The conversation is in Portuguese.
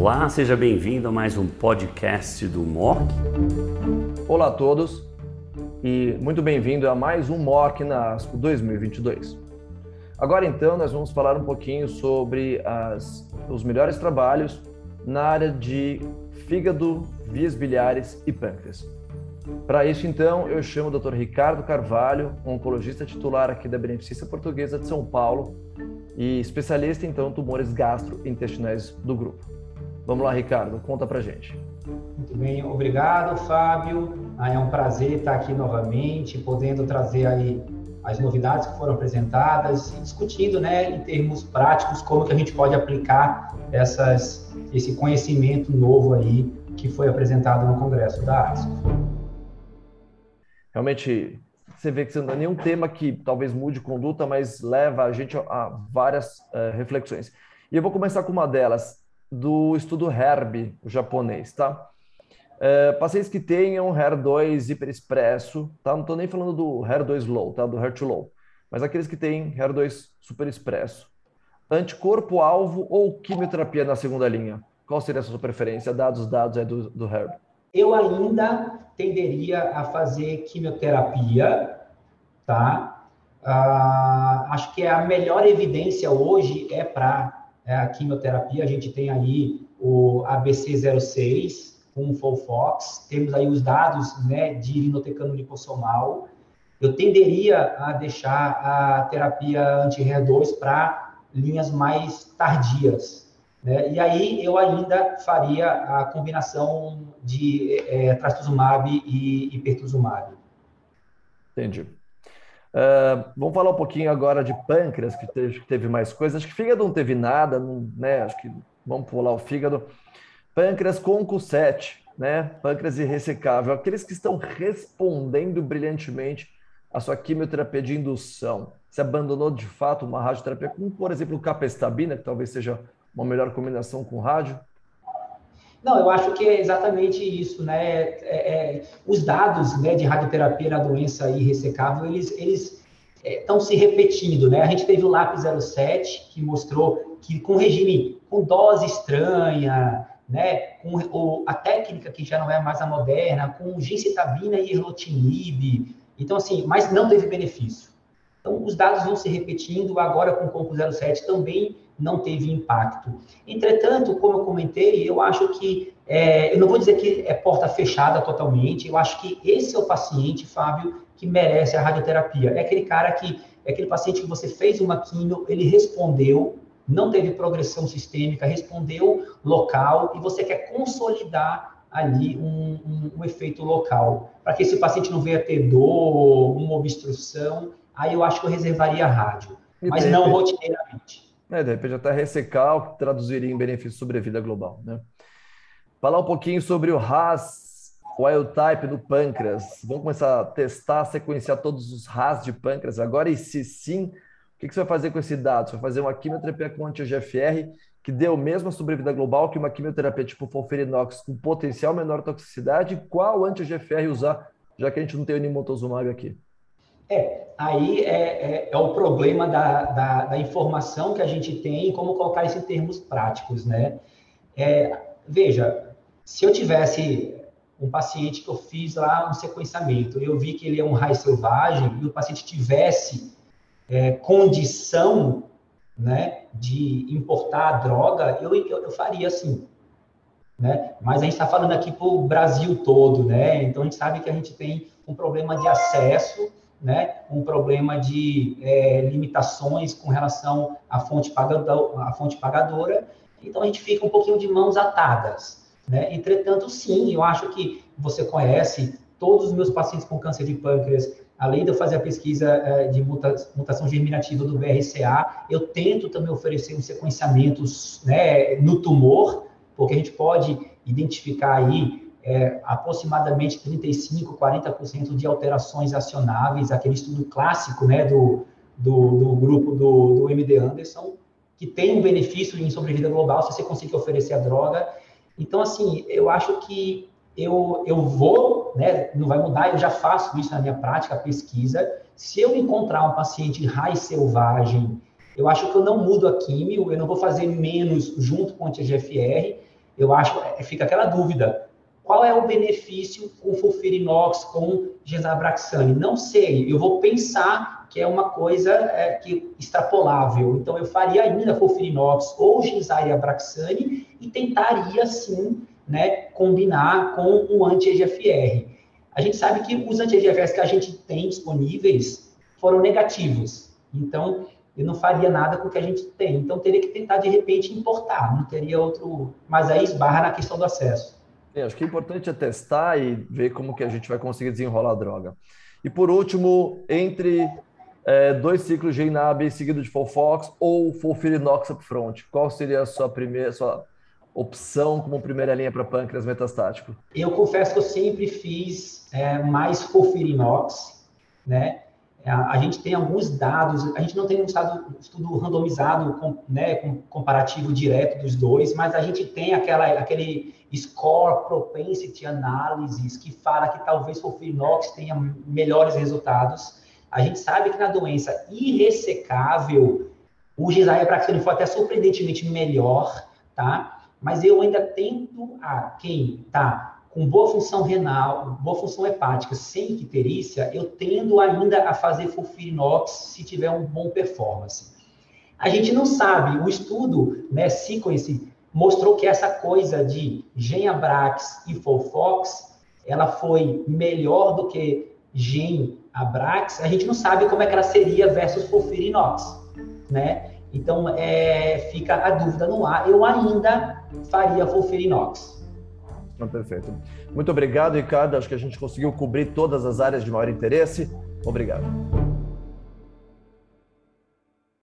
Olá, seja bem-vindo a mais um podcast do MOC. Olá a todos e muito bem-vindo a mais um MOC na ASCO 2022. Agora então nós vamos falar um pouquinho sobre as, os melhores trabalhos na área de fígado, vias biliares e pâncreas. Para isso, então, eu chamo o Dr. Ricardo Carvalho, oncologista titular aqui da Beneficência Portuguesa de São Paulo e especialista então em tumores gastrointestinais do grupo. Vamos lá, Ricardo, conta pra gente. Muito bem, obrigado, Fábio. É um prazer estar aqui novamente, podendo trazer aí as novidades que foram apresentadas e discutindo, né, em termos práticos, como que a gente pode aplicar essas, esse conhecimento novo aí que foi apresentado no Congresso da ASCO. Realmente, você vê que não é nenhum tema que talvez mude conduta, mas leva a gente a várias uh, reflexões. E eu vou começar com uma delas do estudo HERB, o japonês, tá? É, pacientes que tenham HER2 hiperexpresso, tá? Não estou nem falando do HER2 low, tá? Do HER2 low, mas aqueles que têm HER2 superexpresso. Anticorpo-alvo ou quimioterapia na segunda linha? Qual seria a sua preferência, dados os dados é do, do HERB? Eu ainda tenderia a fazer quimioterapia, tá? Ah, acho que a melhor evidência hoje é para é, a quimioterapia, a gente tem aí o ABC06 com o Folfox, temos aí os dados né, de irinotecano lipossomal. Eu tenderia a deixar a terapia anti-HER2 para linhas mais tardias. Né? E aí eu ainda faria a combinação de é, trastuzumab e, e pertuzumab. Entendi. Uh, vamos falar um pouquinho agora de pâncreas, que teve, que teve mais coisas. Acho que fígado não teve nada, não, né? Acho que vamos pular o fígado. Pâncreas com Q7, né? Pâncreas irressecável. Aqueles que estão respondendo brilhantemente à sua quimioterapia de indução. Você abandonou de fato uma radioterapia, como por exemplo capestabina, que talvez seja uma melhor combinação com rádio? Não, eu acho que é exatamente isso, né? É, é, os dados né, de radioterapia na doença irressecável, eles, eles estão é, se repetindo, né? A gente teve o LAP 07, que mostrou que com regime, com dose estranha, né? Com a técnica que já não é mais a moderna, com gencitabina e erlotinib, então assim, mas não teve benefício. Então, os dados vão se repetindo, agora com o Conco 07 também não teve impacto. Entretanto, como eu comentei, eu acho que, é, eu não vou dizer que é porta fechada totalmente, eu acho que esse é o paciente, Fábio, que merece a radioterapia. É aquele cara que, é aquele paciente que você fez uma quimio, ele respondeu, não teve progressão sistêmica, respondeu local, e você quer consolidar ali um, um, um efeito local, para que esse paciente não venha ter dor, uma obstrução, aí eu acho que eu reservaria a rádio, mas não rotineiramente. É, de repente até ressecar o que traduziria em benefício sobre a vida global, né? Falar um pouquinho sobre o RAS wild type do pâncreas. Vamos começar a testar, sequenciar todos os RAS de pâncreas agora e se sim, o que você vai fazer com esse dado? Você vai fazer uma quimioterapia com anti-GFR que deu mesma sobrevida global que uma quimioterapia tipo folferinox com potencial menor toxicidade. Qual anti-GFR usar, já que a gente não tem o nimotozumab aqui? É, aí é, é, é o problema da, da, da, informação que a gente tem e como colocar isso em termos práticos, né? É, veja, se eu tivesse um paciente que eu fiz lá um sequenciamento, eu vi que ele é um raio selvagem e o paciente tivesse é, condição né, de importar a droga, eu, eu, eu faria assim. Né? Mas a gente está falando aqui para o Brasil todo, né? Então a gente sabe que a gente tem um problema de acesso né, um problema de é, limitações com relação à fonte, pagador, à fonte pagadora, então a gente fica um pouquinho de mãos atadas. Né? Entretanto, sim, eu acho que você conhece todos os meus pacientes com câncer de pâncreas, além de eu fazer a pesquisa é, de mutação germinativa do BRCA, eu tento também oferecer um sequenciamento né, no tumor, porque a gente pode identificar aí é, aproximadamente 35, 40% de alterações acionáveis, aquele estudo clássico né, do, do, do grupo do, do, MD Anderson, que tem um benefício em sobrevida global se você conseguir oferecer a droga. Então, assim, eu acho que eu, eu vou, né, não vai mudar, eu já faço isso na minha prática, pesquisa. Se eu encontrar um paciente raiz selvagem, eu acho que eu não mudo a químio, eu não vou fazer menos junto com o anti-GFR, eu acho, é, fica aquela dúvida. Qual é o benefício com fulfirinox, com genzabraxane? Não sei, eu vou pensar que é uma coisa é, que extrapolável. Então, eu faria ainda fulfirinox ou genzairabraxane e tentaria, sim, né, combinar com o anti-EGFR. A gente sabe que os anti-EGFRs que a gente tem disponíveis foram negativos. Então, eu não faria nada com o que a gente tem. Então, teria que tentar, de repente, importar. Não teria outro... Mas aí esbarra na questão do acesso. Acho que é importante é testar e ver como que a gente vai conseguir desenrolar a droga. E, por último, entre é, dois ciclos de INAB seguido de Folfox ou Folfirinox upfront, qual seria a sua primeira... Sua opção como primeira linha para pâncreas metastático? Eu confesso que eu sempre fiz é, mais Folfirinox, né? É, a, gente tem alguns dados, a gente não tem um estudo, randomizado, com, né, com comparativo direto dos dois, mas a gente tem aquela, aquele score propensity analysis que fala que talvez o Fulfirinox tenha melhores resultados. A gente sabe que na doença irressecável, o Gisaia foi até surpreendentemente melhor, tá? Mas eu ainda tento a quem está com boa função renal, boa função hepática, sem icterícia, eu tendo ainda a fazer fulfirinox se tiver um bom performance. A gente não sabe, o estudo, né, Sequence, mostrou que essa coisa de Genabrax e Folfox, ela foi melhor do que Genabrax, a gente não sabe como é que ela seria versus Fulfirinox, né? Então, é, fica a dúvida no ar. Eu ainda faria Fulfirinox. Perfeito. Muito obrigado, Ricardo. Acho que a gente conseguiu cobrir todas as áreas de maior interesse. Obrigado.